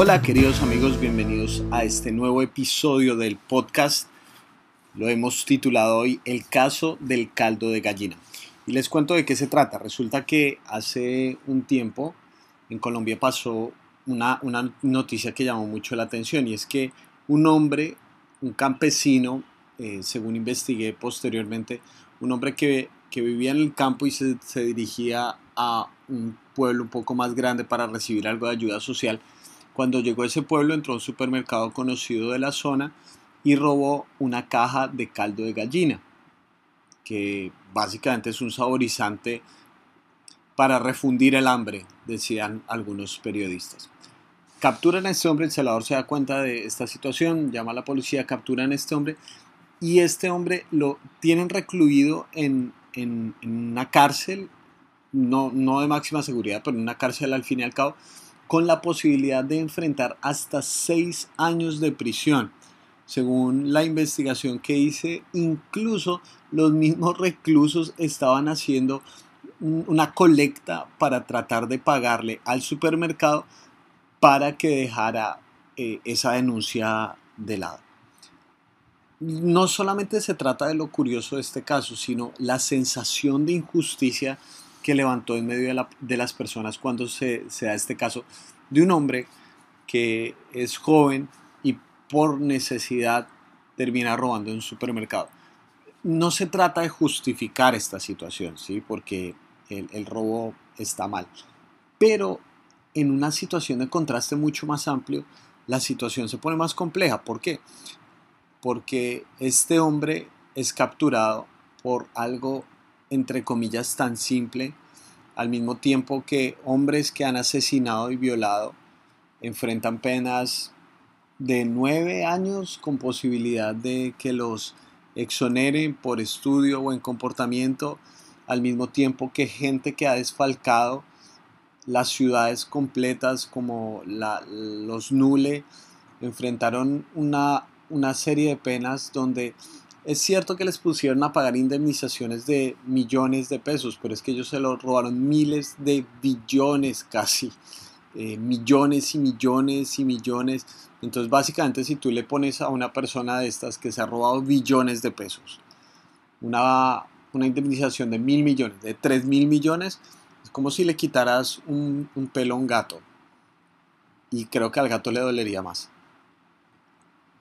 Hola queridos amigos, bienvenidos a este nuevo episodio del podcast. Lo hemos titulado hoy El caso del caldo de gallina. Y les cuento de qué se trata. Resulta que hace un tiempo en Colombia pasó una, una noticia que llamó mucho la atención y es que un hombre, un campesino, eh, según investigué posteriormente, un hombre que, que vivía en el campo y se, se dirigía a un pueblo un poco más grande para recibir algo de ayuda social, cuando llegó a ese pueblo entró a un supermercado conocido de la zona y robó una caja de caldo de gallina, que básicamente es un saborizante para refundir el hambre, decían algunos periodistas. Capturan a este hombre, el celador se da cuenta de esta situación, llama a la policía, capturan a este hombre y este hombre lo tienen recluido en, en, en una cárcel, no, no de máxima seguridad, pero en una cárcel al fin y al cabo, con la posibilidad de enfrentar hasta seis años de prisión. Según la investigación que hice, incluso los mismos reclusos estaban haciendo una colecta para tratar de pagarle al supermercado para que dejara eh, esa denuncia de lado. No solamente se trata de lo curioso de este caso, sino la sensación de injusticia que levantó en medio de, las personas cuando se, da este caso de un hombre que es joven y por necesidad termina robando en un supermercado. No se trata de justificar esta situación, ¿sí? porque el, el robo está mal, pero en una situación de contraste mucho más amplio, la situación se pone más compleja. ¿Por qué? Porque este hombre es capturado por algo entre comillas, tan simple, al mismo tiempo que hombres que han asesinado y violado enfrentan penas de nueve años con posibilidad de que los exoneren por estudio o en comportamiento, al mismo tiempo que gente que ha desfalcado las ciudades completas como los Nule enfrentaron una, una serie de penas donde es cierto que les pusieron a pagar indemnizaciones de millones de pesos, pero es que ellos se lo robaron miles de billones casi. Eh, millones y millones y millones. Entonces básicamente si tú le pones a una persona de estas que se ha robado billones de pesos, una, una indemnización de mil millones, de tres mil millones, es como si le quitaras un, un pelo a un gato. Y creo que al gato le dolería más.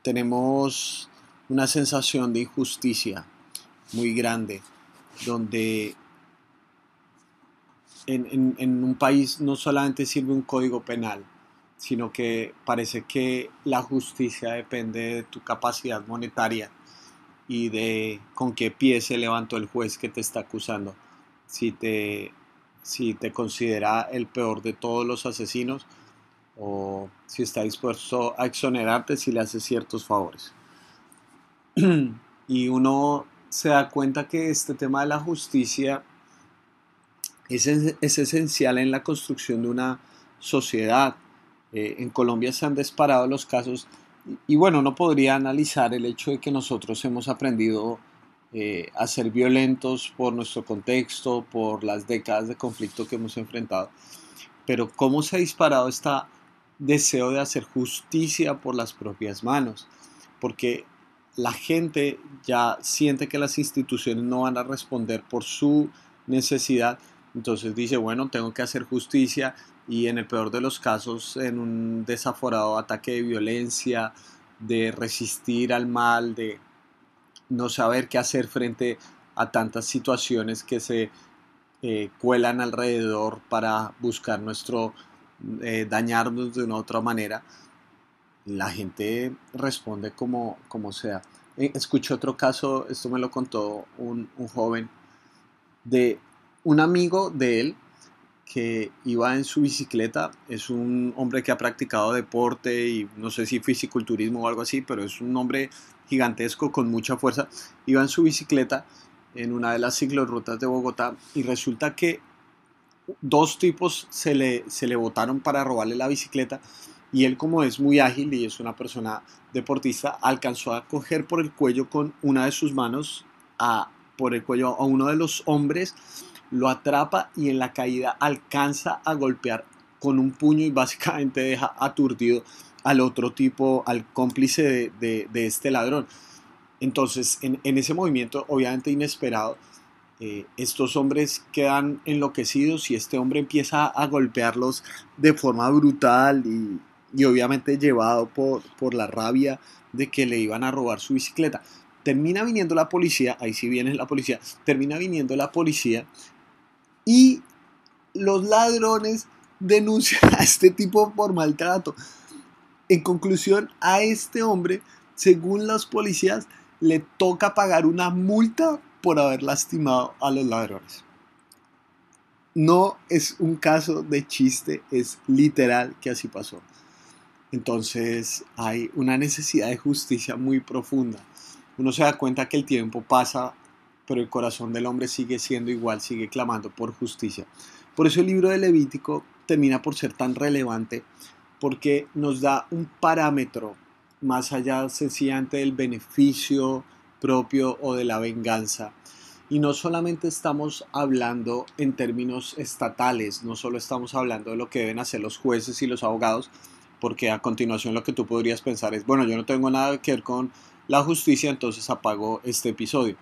Tenemos una sensación de injusticia muy grande, donde en, un país no solamente sirve un código penal, sino que parece que la justicia depende de tu capacidad monetaria y de con qué pie se levantó el juez que te está acusando. Si te, si te considera el peor de todos los asesinos o si está dispuesto a exonerarte si le haces ciertos favores. y uno se da cuenta que este tema de la justicia es, esencial en la construcción de una sociedad. Eh, en Colombia se han disparado los casos y, bueno, no podría analizar el hecho de que nosotros hemos aprendido eh, a ser violentos por nuestro contexto, por las décadas de conflicto que hemos enfrentado, pero cómo se ha disparado este deseo de hacer justicia por las propias manos, porque la gente ya siente que las instituciones no van a responder por su necesidad, entonces dice, bueno, tengo que hacer justicia y en el peor de los casos, en un desaforado ataque de violencia, de resistir al mal, de no saber qué hacer frente a tantas situaciones que se eh, cuelan alrededor para buscar nuestro eh, dañarnos de una otra manera la gente responde como, como sea. Eh, escuché otro caso, esto me lo contó un, joven, de un amigo de él que iba en su bicicleta, es un hombre que ha practicado deporte y no sé si fisiculturismo o algo así, pero es un hombre gigantesco con mucha fuerza, iba en su bicicleta en una de las ciclorrutas de Bogotá y resulta que dos tipos se le, se le botaron para robarle la bicicleta y él como es muy ágil y es una persona deportista, alcanzó a coger por el cuello con una de sus manos a, por el cuello a uno de los hombres, lo atrapa y en la caída alcanza a golpear con un puño y básicamente deja aturdido al otro tipo, al cómplice de, este ladrón. Entonces, en, ese movimiento, obviamente inesperado, eh, estos hombres quedan enloquecidos y este hombre empieza a golpearlos de forma brutal y, y obviamente llevado por, por la rabia de que le iban a robar su bicicleta. Termina viniendo la policía, ahí sí viene la policía, termina viniendo la policía y los ladrones denuncian a este tipo por maltrato. En conclusión, a este hombre, según los policías, le toca pagar una multa por haber lastimado a los ladrones. No es un caso de chiste, es literal que así pasó. Entonces hay una necesidad de justicia muy profunda. Uno se da cuenta que el tiempo pasa, pero el corazón del hombre sigue siendo igual, sigue clamando por justicia. Por eso el libro de Levítico termina por ser tan relevante, porque nos da un parámetro más allá sencillamente del beneficio propio o de la venganza. Y no solamente estamos hablando en términos estatales, no solo estamos hablando de lo que deben hacer los jueces y los abogados, porque a continuación lo que tú podrías pensar es, bueno, yo no tengo nada que ver con la justicia, entonces apago este episodio.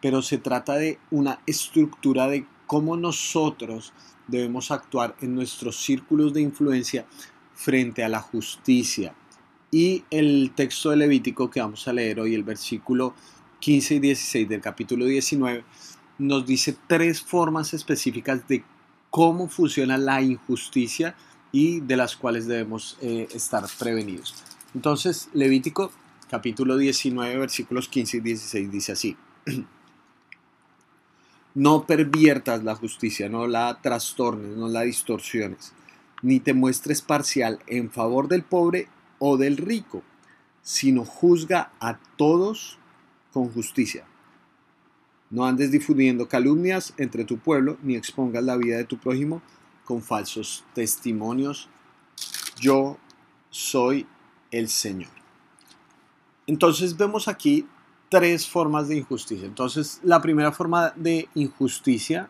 Pero se trata de una estructura de cómo nosotros debemos actuar en nuestros círculos de influencia frente a la justicia. Y el texto de Levítico que vamos a leer hoy, el versículo 15 y 16 del capítulo 19, nos dice tres formas específicas de cómo funciona la injusticia y de las cuales debemos eh, estar prevenidos. Entonces, Levítico capítulo 19, versículos 15 y 16 dice así. No perviertas la justicia, no la trastornes, no la distorsiones, ni te muestres parcial en favor del pobre o del rico, sino juzga a todos con justicia. No andes difundiendo calumnias entre tu pueblo, ni expongas la vida de tu prójimo con falsos testimonios. Yo soy el Señor. Entonces vemos aquí tres formas de injusticia. Entonces la primera forma de injusticia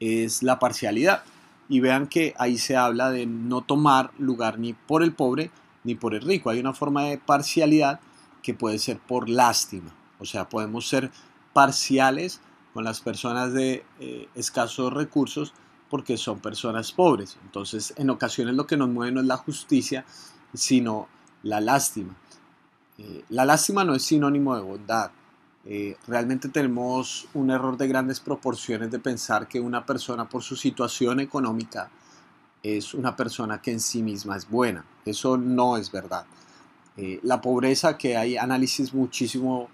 es la parcialidad. Y vean que ahí se habla de no tomar lugar ni por el pobre ni por el rico. Hay una forma de parcialidad que puede ser por lástima. O sea, podemos ser parciales con las personas de eh, escasos recursos porque son personas pobres. Entonces, en ocasiones lo que nos mueve no es la justicia, sino la lástima. Eh, la lástima no es sinónimo de bondad. Eh, realmente tenemos un error de grandes proporciones de pensar que una persona por su situación económica es una persona que en sí misma es buena. Eso no es verdad. Eh, la pobreza, que hay análisis muchísimo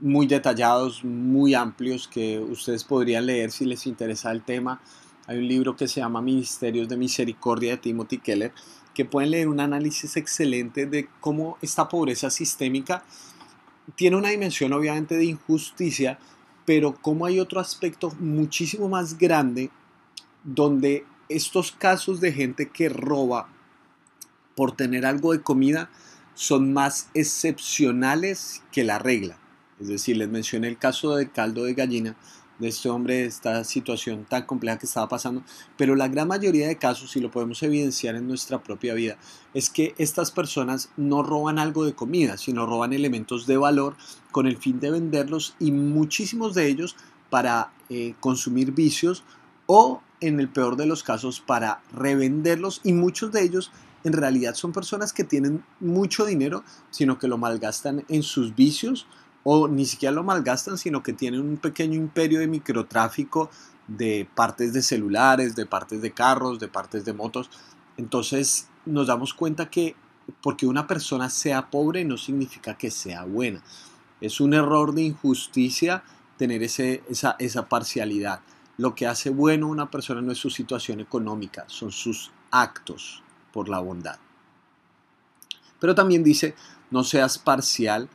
muy detallados, muy amplios, que ustedes podrían leer si les interesa el tema. Hay un libro que se llama Ministerios de Misericordia de Timothy Keller, que pueden leer un análisis excelente de cómo esta pobreza sistémica tiene una dimensión obviamente de injusticia, pero cómo hay otro aspecto muchísimo más grande donde estos casos de gente que roba por tener algo de comida son más excepcionales que la regla. Es decir, les mencioné el caso del caldo de gallina, de este hombre, esta situación tan compleja que estaba pasando, pero la gran mayoría de casos, y lo podemos evidenciar en nuestra propia vida, es que estas personas no roban algo de comida, sino roban elementos de valor con el fin de venderlos y muchísimos de ellos para eh, consumir vicios o en el peor de los casos para revenderlos. Y muchos de ellos en realidad son personas que tienen mucho dinero, sino que lo malgastan en sus vicios o ni siquiera lo malgastan, sino que tienen un pequeño imperio de microtráfico de partes de celulares, de partes de carros, de partes de motos. Entonces nos damos cuenta que porque una persona sea pobre no significa que sea buena. Es un error de injusticia tener ese, esa, esa parcialidad. Lo que hace bueno a una persona no es su situación económica, son sus actos por la bondad. Pero también dice, no seas parcial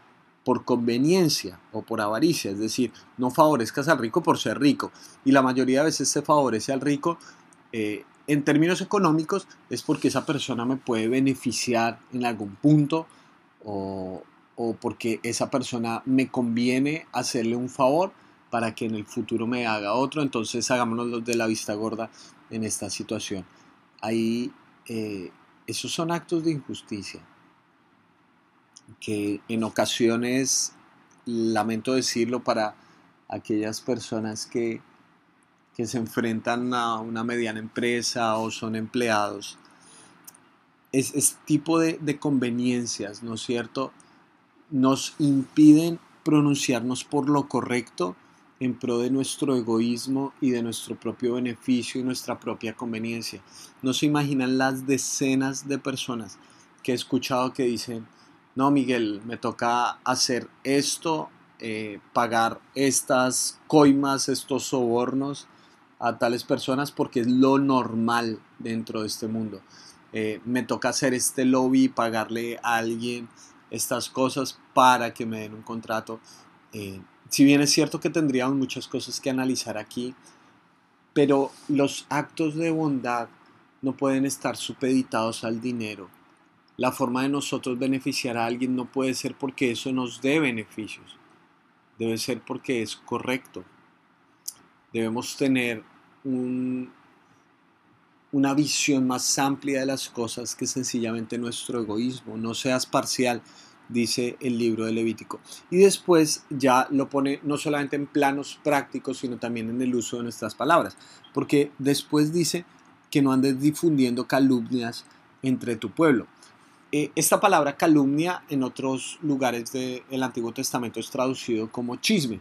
por conveniencia o por avaricia, es decir, no favorezcas al rico por ser rico. Y la mayoría de veces se favorece al rico eh, en términos económicos es porque esa persona me puede beneficiar en algún punto o, o porque esa persona me conviene hacerle un favor para que en el futuro me haga otro. Entonces hagámonos los de la vista gorda en esta situación. ahí eh, esos son actos de injusticia que en ocasiones, lamento decirlo para aquellas personas que, que se enfrentan a una mediana empresa o son empleados, es, es tipo de conveniencias, ¿no es cierto? Nos impiden pronunciarnos por lo correcto en pro de nuestro egoísmo y de nuestro propio beneficio y nuestra propia conveniencia. No se imaginan las decenas de personas que he escuchado que dicen, no Miguel, me toca hacer esto, eh, pagar estas coimas, estos sobornos a tales personas porque es lo normal dentro de este mundo. Eh, me toca hacer este lobby, pagarle a alguien estas cosas para que me den un contrato. Eh, si bien es cierto que tendríamos muchas cosas que analizar aquí, pero los actos de bondad no pueden estar supeditados al dinero. La forma de nosotros beneficiar a alguien no puede ser porque eso nos dé beneficios. Debe ser porque es correcto. Debemos tener un, una visión más amplia de las cosas que sencillamente nuestro egoísmo. No seas parcial, dice el libro de Levítico. Y después ya lo pone no solamente en planos prácticos, sino también en el uso de nuestras palabras. Porque después dice que no andes difundiendo calumnias entre tu pueblo. Eh, esta palabra calumnia en otros lugares del Antiguo Testamento es traducido como chisme.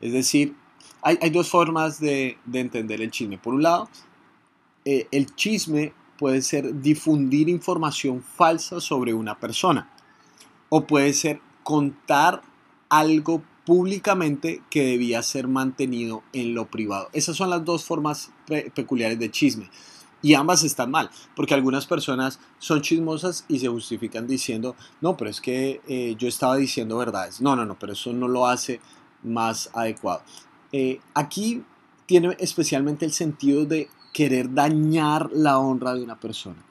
Es decir, hay, dos formas de, entender el chisme. Por un lado, eh, el chisme puede ser difundir información falsa sobre una persona o puede ser contar algo públicamente que debía ser mantenido en lo privado. Esas son las dos formas peculiares de chisme. Y ambas están mal, porque algunas personas son chismosas y se justifican diciendo, no, pero es que eh, yo estaba diciendo verdades. No, no, no, pero eso no lo hace más adecuado. Eh, aquí tiene especialmente el sentido de querer dañar la honra de una persona.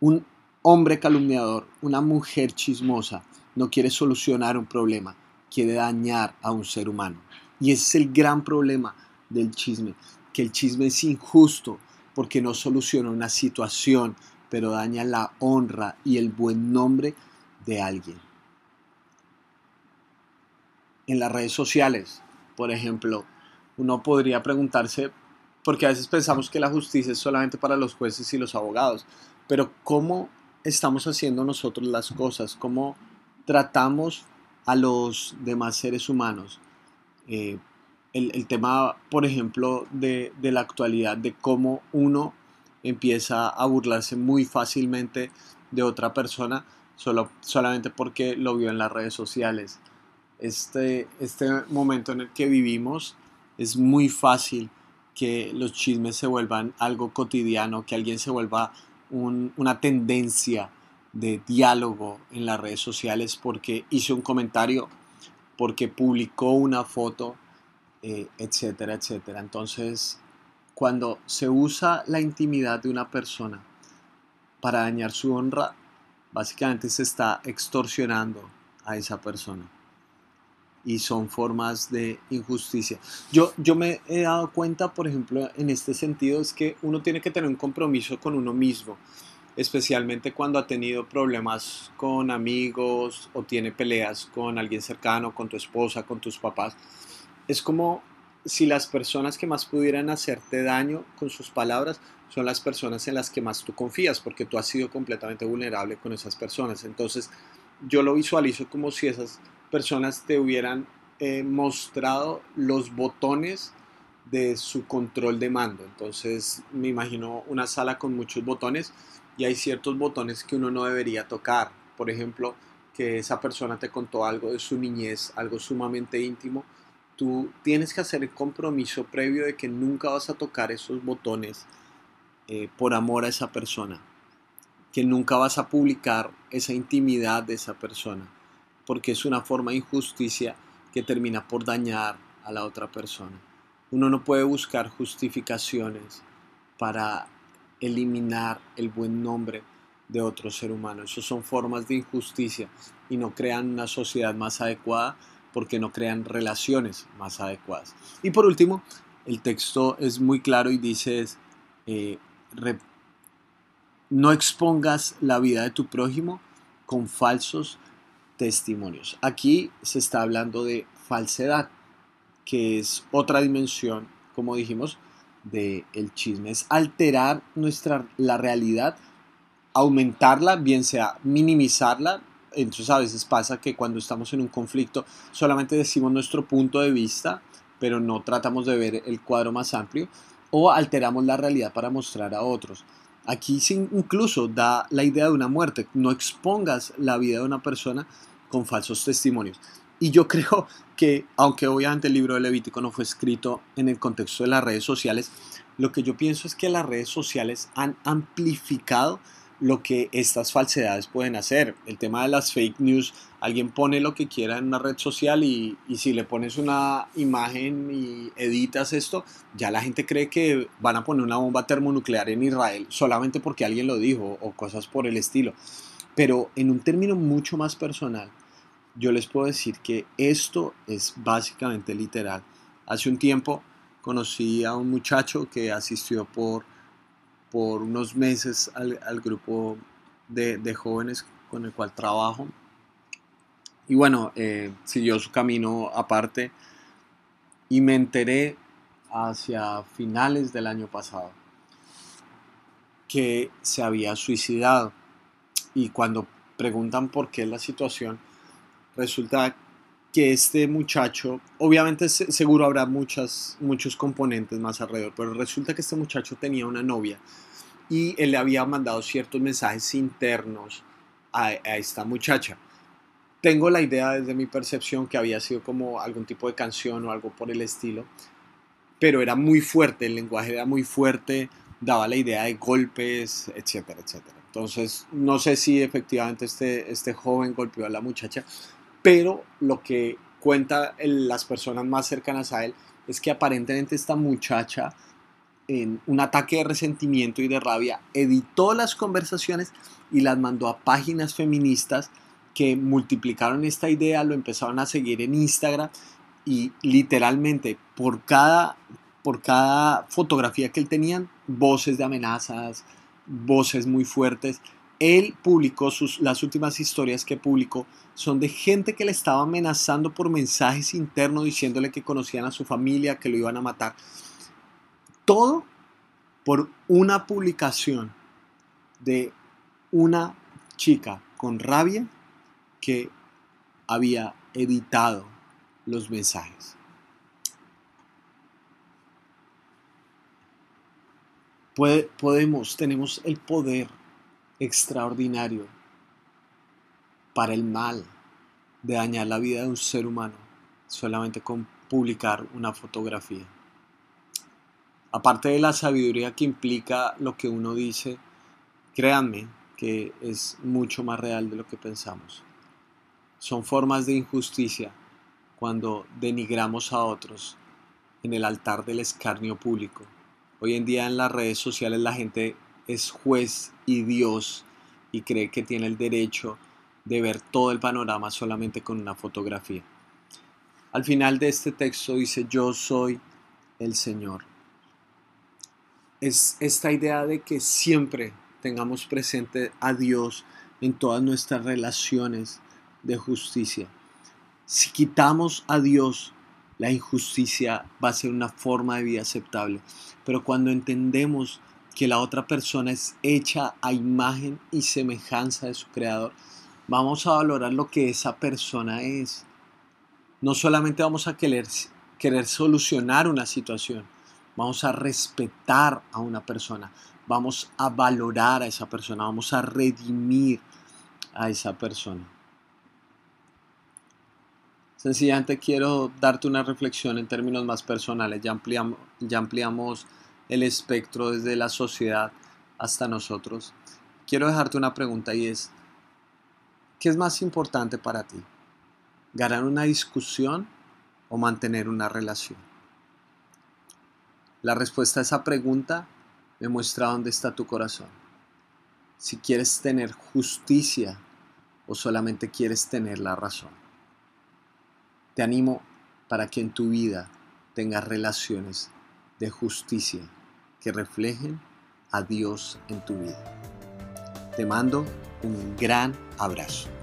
Un hombre calumniador, una mujer chismosa, no quiere solucionar un problema, quiere dañar a un ser humano. Y ese es el gran problema del chisme, que el chisme es injusto porque no soluciona una situación, pero daña la honra y el buen nombre de alguien. En las redes sociales, por ejemplo, uno podría preguntarse, porque a veces pensamos que la justicia es solamente para los jueces y los abogados, pero ¿cómo estamos haciendo nosotros las cosas, cómo tratamos a los demás seres humanos. Eh, el, tema, por ejemplo, de, la actualidad, de cómo uno empieza a burlarse muy fácilmente de otra persona solo, solamente porque lo vio en las redes sociales. Este, este momento en el que vivimos es muy fácil que los chismes se vuelvan algo cotidiano, que alguien se vuelva una tendencia de diálogo en las redes sociales porque hizo un comentario, porque publicó una foto, eh, etcétera, etcétera. Entonces, cuando se usa la intimidad de una persona para dañar su honra, básicamente se está extorsionando a esa persona. Y son formas de injusticia. Yo, yo me he dado cuenta, por ejemplo, en este sentido, es que uno tiene que tener un compromiso con uno mismo especialmente cuando ha tenido problemas con amigos o tiene peleas con alguien cercano, con tu esposa, con tus papás. Es como si las personas que más pudieran hacerte daño con sus palabras son las personas en las que más tú confías, porque tú has sido completamente vulnerable con esas personas. Entonces, yo lo visualizo como si esas personas te hubieran eh, mostrado los botones de su control de mando. Entonces, me imagino una sala con muchos botones y hay ciertos botones que uno no debería tocar. Por ejemplo, que esa persona te contó algo de su niñez, algo sumamente íntimo, tú tienes que hacer el compromiso previo de que nunca vas a tocar esos botones eh, por amor a esa persona, que nunca vas a publicar esa intimidad de esa persona, porque es una forma de injusticia que termina por dañar a la otra persona. Uno no puede buscar justificaciones para eliminar el buen nombre de otro ser humano. Esas son formas de injusticia y no crean una sociedad más adecuada porque no crean relaciones más adecuadas. Y por último, el texto es muy claro y dice, eh, no expongas la vida de tu prójimo con falsos testimonios. Aquí se está hablando de falsedad, que es otra dimensión, como dijimos, del el chisme. Es alterar nuestra, la realidad, aumentarla, bien sea minimizarla. Entonces a veces pasa que cuando estamos en un conflicto solamente decimos nuestro punto de vista, pero no tratamos de ver el cuadro más amplio, o alteramos la realidad para mostrar a otros. Aquí incluso da la idea de una muerte. No expongas la vida de una persona con falsos testimonios. Y yo creo que, aunque obviamente el libro de Levítico no fue escrito en el contexto de las redes sociales, lo que yo pienso es que las redes sociales han amplificado lo que estas falsedades pueden hacer. El tema de las fake news, alguien pone lo que quiera en una red social y, y, si le pones una imagen y editas esto, ya la gente cree que van a poner una bomba termonuclear en Israel solamente porque alguien lo dijo o cosas por el estilo. Pero en un término mucho más personal, yo les puedo decir que esto es básicamente literal. Hace un tiempo conocí a un muchacho que asistió por, por unos meses al, grupo de, jóvenes con el cual trabajo. Y bueno, eh, siguió su camino aparte y me enteré hacia finales del año pasado que se había suicidado. Y cuando preguntan por qué la situación, resulta que este muchacho, obviamente seguro habrá muchas, muchos componentes más alrededor, pero resulta que este muchacho tenía una novia y él le había mandado ciertos mensajes internos a, a esta muchacha. Tengo la idea desde mi percepción que había sido como algún tipo de canción o algo por el estilo, pero era muy fuerte, el lenguaje era muy fuerte, daba la idea de golpes, etcétera, etcétera. Entonces, no sé si efectivamente este, este joven golpeó a la muchacha, pero lo que cuenta las personas más cercanas a él es que aparentemente esta muchacha en un ataque de resentimiento y de rabia editó las conversaciones y las mandó a páginas feministas que multiplicaron esta idea, lo empezaron a seguir en Instagram y literalmente por cada, por cada fotografía que él tenían, voces de amenazas, voces muy fuertes él publicó sus, las últimas historias que publicó son de gente que le estaba amenazando por mensajes internos diciéndole que conocían a su familia, que lo iban a matar. Todo por una publicación de una chica con rabia que había editado los mensajes. podemos, tenemos el poder extraordinario para el mal de dañar la vida de un ser humano solamente con publicar una fotografía. Aparte de la sabiduría que implica lo que uno dice, créanme que es mucho más real de lo que pensamos. Son formas de injusticia cuando denigramos a otros en el altar del escarnio público. Hoy en día en las redes sociales la gente es juez y Dios y cree que tiene el derecho de ver todo el panorama solamente con una fotografía. Al final de este texto dice, yo soy el Señor. Es esta idea de que siempre tengamos presente a Dios en todas nuestras relaciones de justicia. Si quitamos a Dios, la injusticia va a ser una forma de vida aceptable. Pero cuando entendemos que la otra persona es hecha a imagen y semejanza de su creador, vamos a valorar lo que esa persona es. No solamente vamos a querer, querer solucionar una situación, vamos a respetar a una persona, vamos a valorar a esa persona, vamos a redimir a esa persona. Sencillamente quiero darte una reflexión en términos más personales, ya ampliamos, ya ampliamos el espectro desde la sociedad hasta nosotros, quiero dejarte una pregunta y es, ¿qué es más importante para ti? ¿Ganar una discusión o mantener una relación? La respuesta a esa pregunta me muestra dónde está tu corazón. Si quieres tener justicia o solamente quieres tener la razón. Te animo para que en tu vida tengas relaciones de justicia que reflejen a Dios en tu vida. Te mando un gran abrazo.